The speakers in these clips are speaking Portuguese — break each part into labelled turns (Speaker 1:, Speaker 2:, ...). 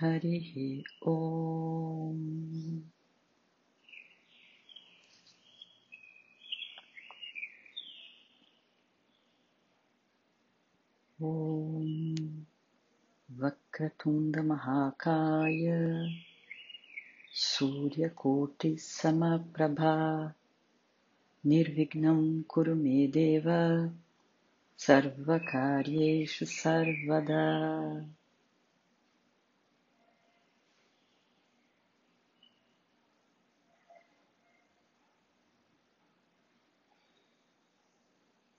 Speaker 1: हरिः ॐ ॐ वक्रतुण्डमहाकाय सूर्यकोटिसमप्रभा निर्विघ्नं कुरु मे देव। सर्वकार्येषु सर्वदा।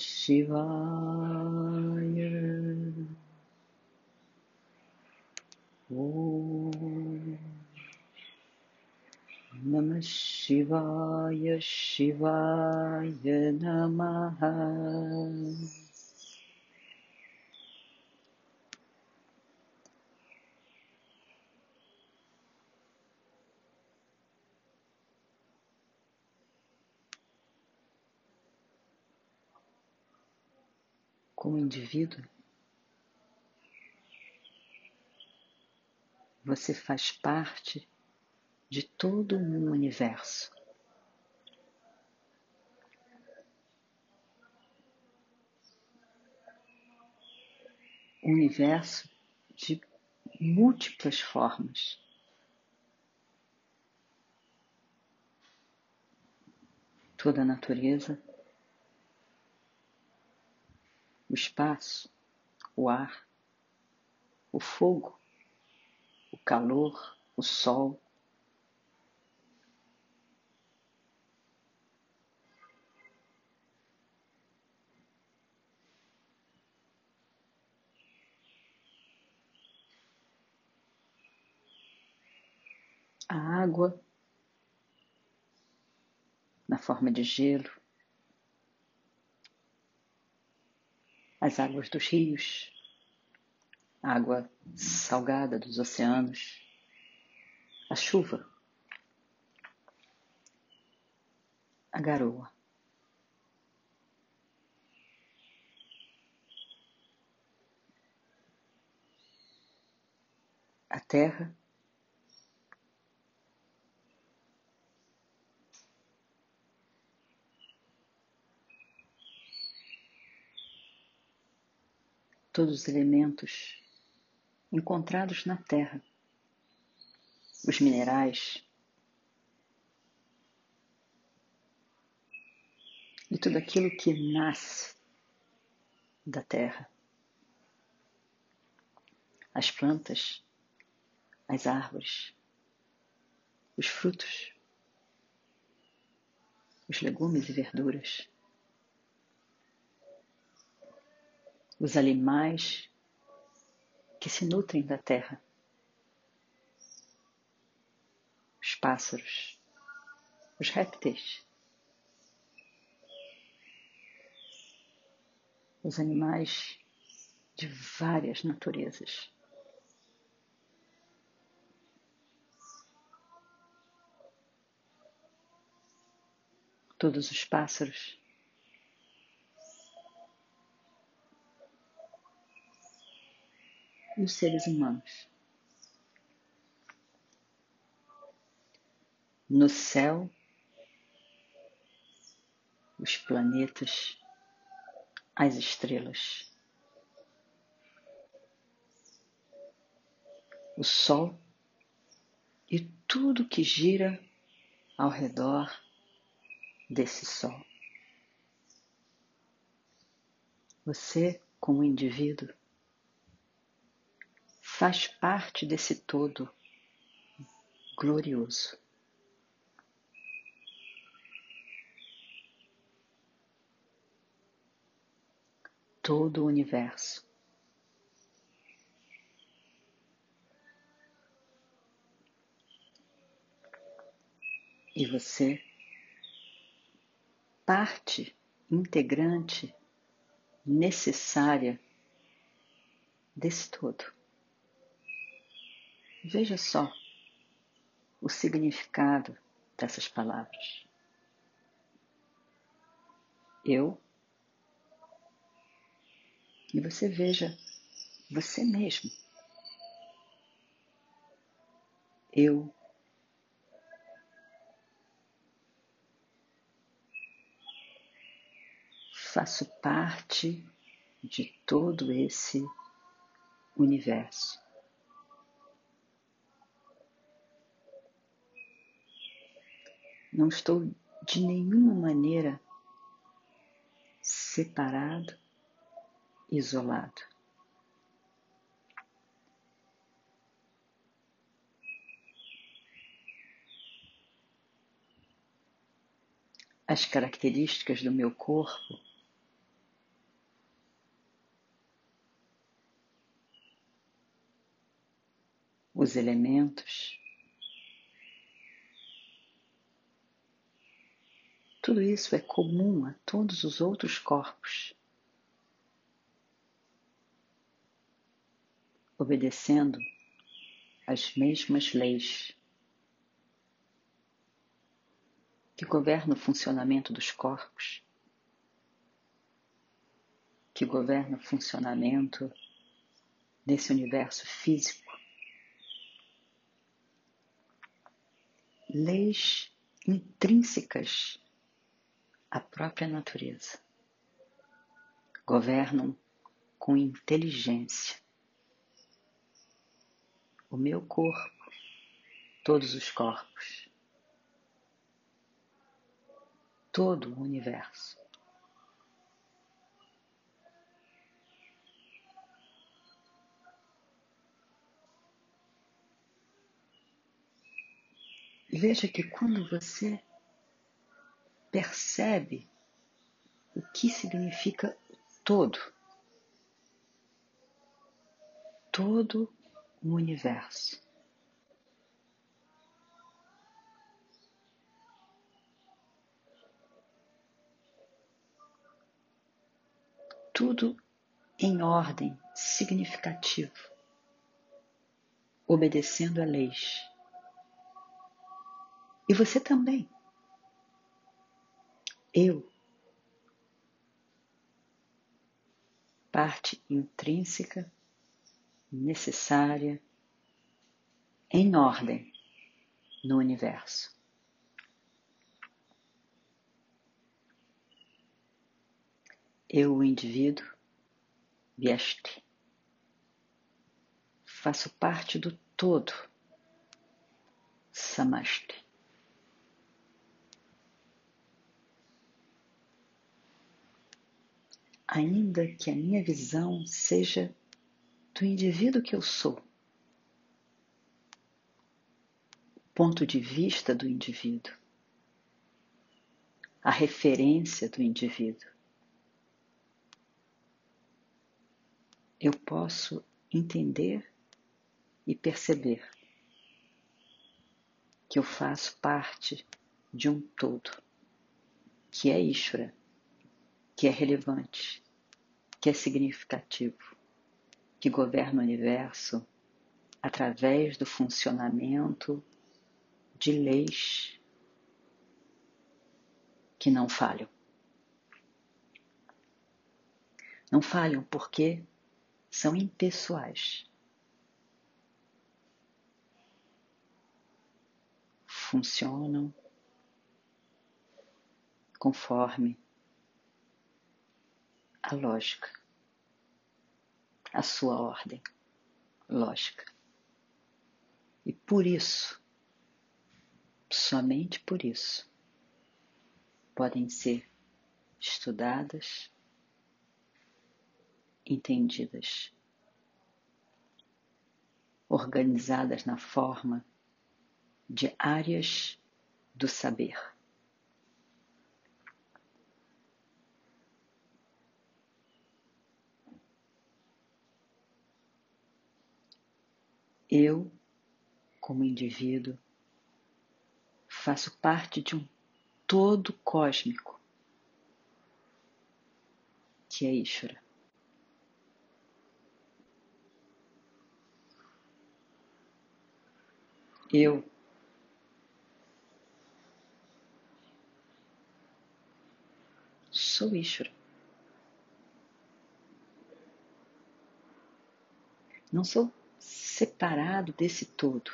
Speaker 1: शिवाय ॐ नमः शिवाय शिवाय नमः Como indivíduo, você faz parte de todo um universo. Um universo de múltiplas formas. Toda a natureza, o espaço, o ar, o fogo, o calor, o sol. A água na forma de gelo, as águas dos rios, a água salgada dos oceanos, a chuva, a garoa. A terra, todos os elementos encontrados na terra, os minerais. E tudo aquilo que nasce da terra, as plantas, as árvores, os frutos, os legumes e verduras. os animais que se nutrem da terra, os pássaros, os répteis, os animais de várias naturezas. Todos os pássaros E os seres humanos. No céu, os planetas, as estrelas. O Sol e tudo que gira ao redor desse Sol. Você, como indivíduo, faz parte desse todo glorioso. todo o universo. E você, parte integrante necessária desse todo. Veja só o significado dessas palavras. Eu e você veja você mesmo. Eu faço parte de todo esse universo. Não estou de nenhuma maneira separado isolado. As características do meu corpo os elementos, tudo isso é comum a todos os outros corpos. obedecendo as mesmas leis que governam o funcionamento dos corpos, que governam o funcionamento desse universo físico. Leis intrínsecas à própria natureza governam com inteligência o meu corpo, todos os corpos, todo o universo. Veja que quando você percebe o que significa todo, todo o universo. Tudo em ordem significativa, obedecendo a leis. E você também. Eu. Parte intrínseca necessária, em ordem no universo. Eu, o indivíduo, vieste, faço parte do todo, Samasti. Ainda que a minha visão seja do indivíduo que eu sou. Ponto de vista do indivíduo. A referência do indivíduo. Eu posso entender e perceber que eu faço parte de um todo, que é Ishvara, que é relevante, que é significativo que governa o universo através do funcionamento de leis que não falham. Não falham porque são impessoais. Funcionam conforme a lógica, a sua ordem lógica. E por isso, somente por isso, podem ser estudadas, entendidas, organizadas na forma de áreas do saber. Eu, como indivíduo, faço parte de um todo cósmico que é Ishvara. Eu sou Ishvara. Não sou separado desse todo.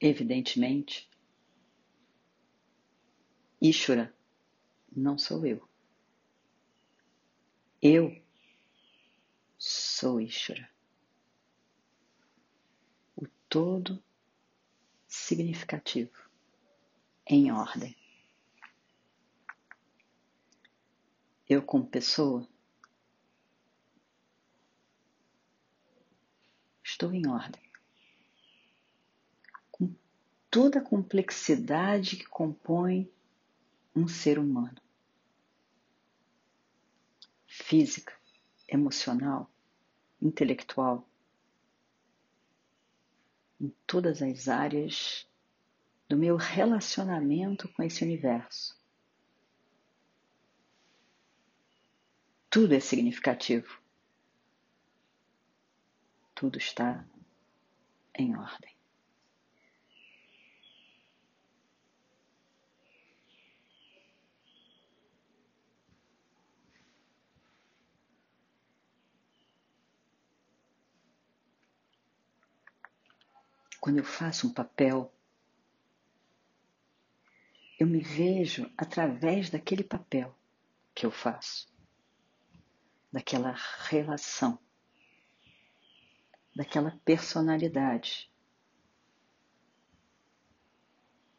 Speaker 1: Evidentemente, Ishura não sou eu. Eu sou Ishura. O todo significativo em ordem. Eu, como pessoa, estou em ordem toda a complexidade que compõe um ser humano. Física, emocional, intelectual, em todas as áreas do meu relacionamento com esse universo. Tudo é significativo. Tudo está em ordem. Quando eu faço um papel, eu me vejo através daquele papel que eu faço, daquela relação, daquela personalidade,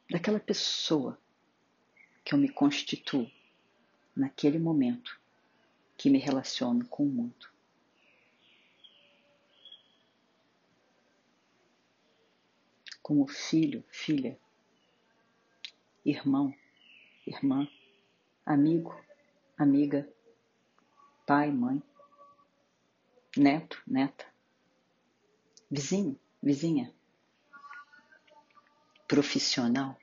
Speaker 1: daquela pessoa que eu me constituo naquele momento que me relaciono com o mundo. como filho, filha, irmão, irmã, amigo, amiga, pai, mãe, neto, neta, vizinho, vizinha, profissional,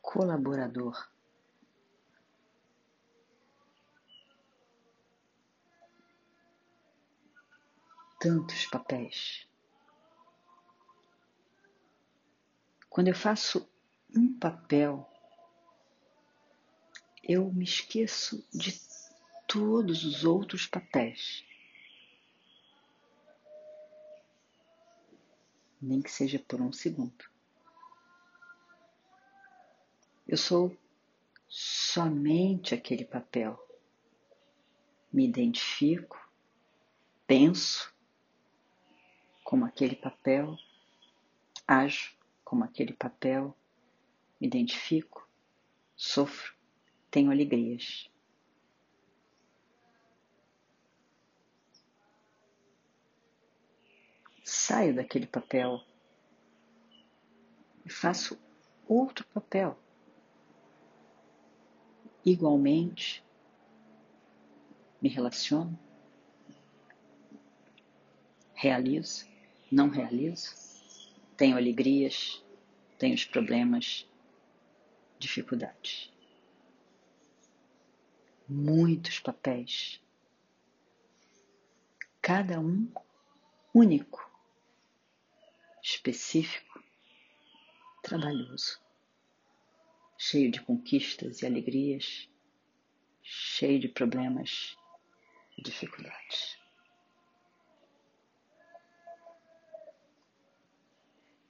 Speaker 1: colaborador. Tantos papéis. Quando eu faço um papel, eu me esqueço de todos os outros papéis. Nem que seja por um segundo. Eu sou somente aquele papel. Me identifico, penso como aquele papel, ajo como aquele papel, me identifico, sofro, tenho alegrias. Saio daquele papel e faço outro papel. Igualmente, me relaciono, realizo, não realizo, tenho alegrias, tenho os problemas, dificuldades. muitos papéis, cada um único, específico, trabalhoso, cheio de conquistas e alegrias, cheio de problemas e dificuldades.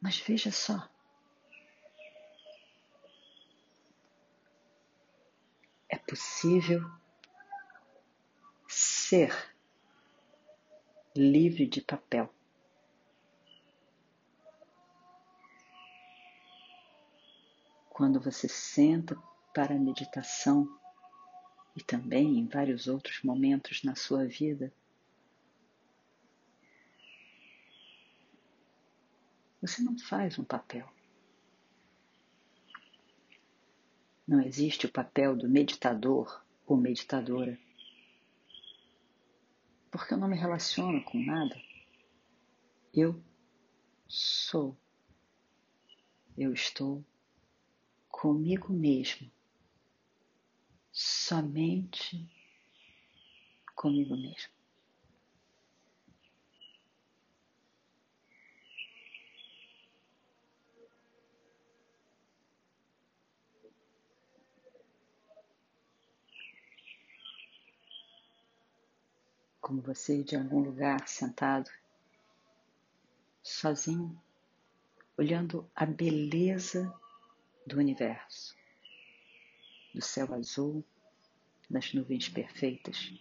Speaker 1: Mas veja só, possível ser livre de papel. Quando você senta para a meditação e também em vários outros momentos na sua vida, você não faz um papel. Não existe o papel do meditador ou meditadora. Porque eu não me relaciono com nada. Eu sou. Eu estou comigo mesmo. Somente comigo mesmo. Como você de algum lugar sentado, sozinho, olhando a beleza do universo, do céu azul, das nuvens perfeitas,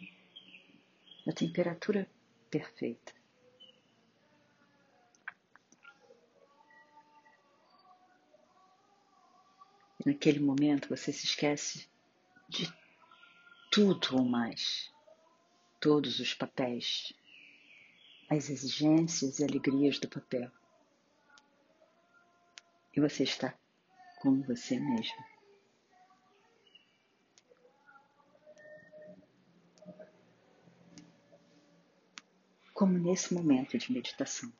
Speaker 1: da temperatura perfeita. E naquele momento você se esquece de tudo ou mais todos os papéis, as exigências e alegrias do papel. E você está com você mesmo. Como nesse momento de meditação.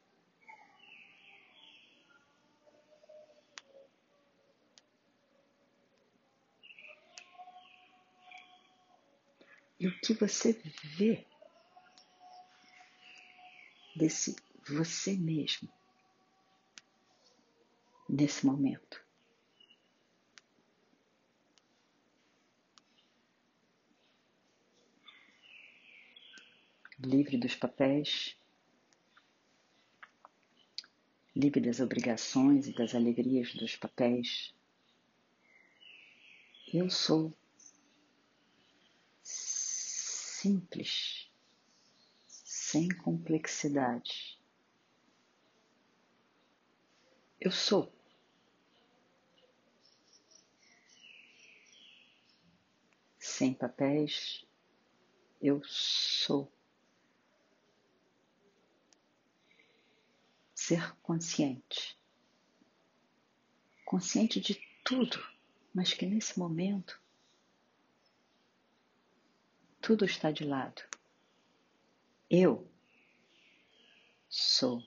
Speaker 1: E o que você vê desse você mesmo nesse momento. Livre dos papéis, livre das obrigações e das alegrias dos papéis. Eu sou simples, sem complexidade. Eu sou. Sem papéis, eu sou. Ser consciente. Consciente de tudo, mas que nesse momento tudo está de lado. Eu sou.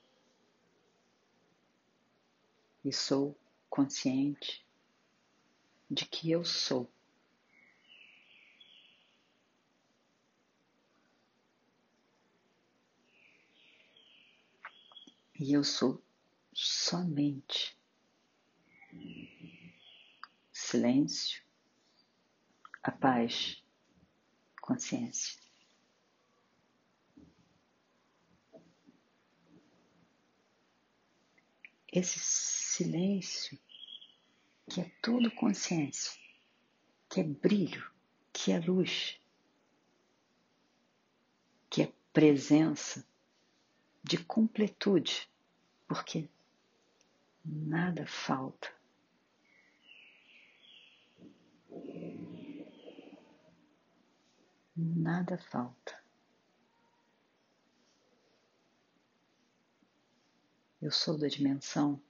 Speaker 1: E sou consciente de que eu sou. E eu sou somente silêncio, a paz consciência. Esse silêncio que é tudo consciência, que é brilho, que é luz, que é presença de completude, porque nada falta. Nada falta. Eu sou da dimensão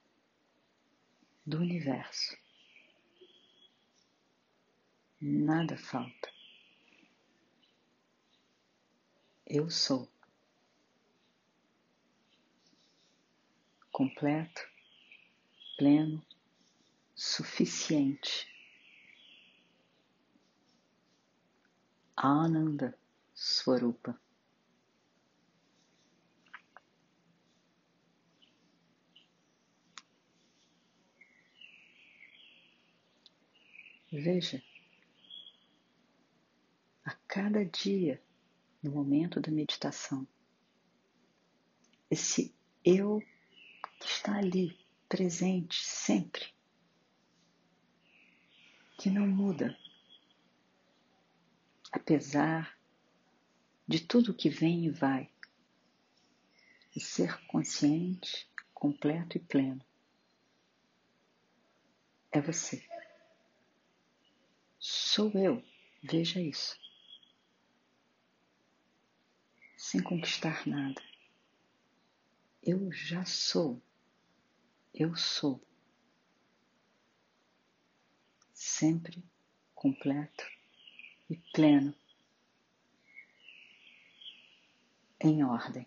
Speaker 1: do universo. Nada falta. Eu sou completo, pleno, suficiente Ananda Swarupa. Veja, a cada dia, no momento da meditação, esse eu que está ali, presente sempre, que não muda, apesar de tudo que vem e vai, e ser consciente, completo e pleno. É você. Sou eu, veja isso. Sem conquistar nada. Eu já sou. Eu sou. Sempre completo e pleno, em ordem.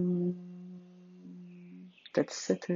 Speaker 1: that's euh, it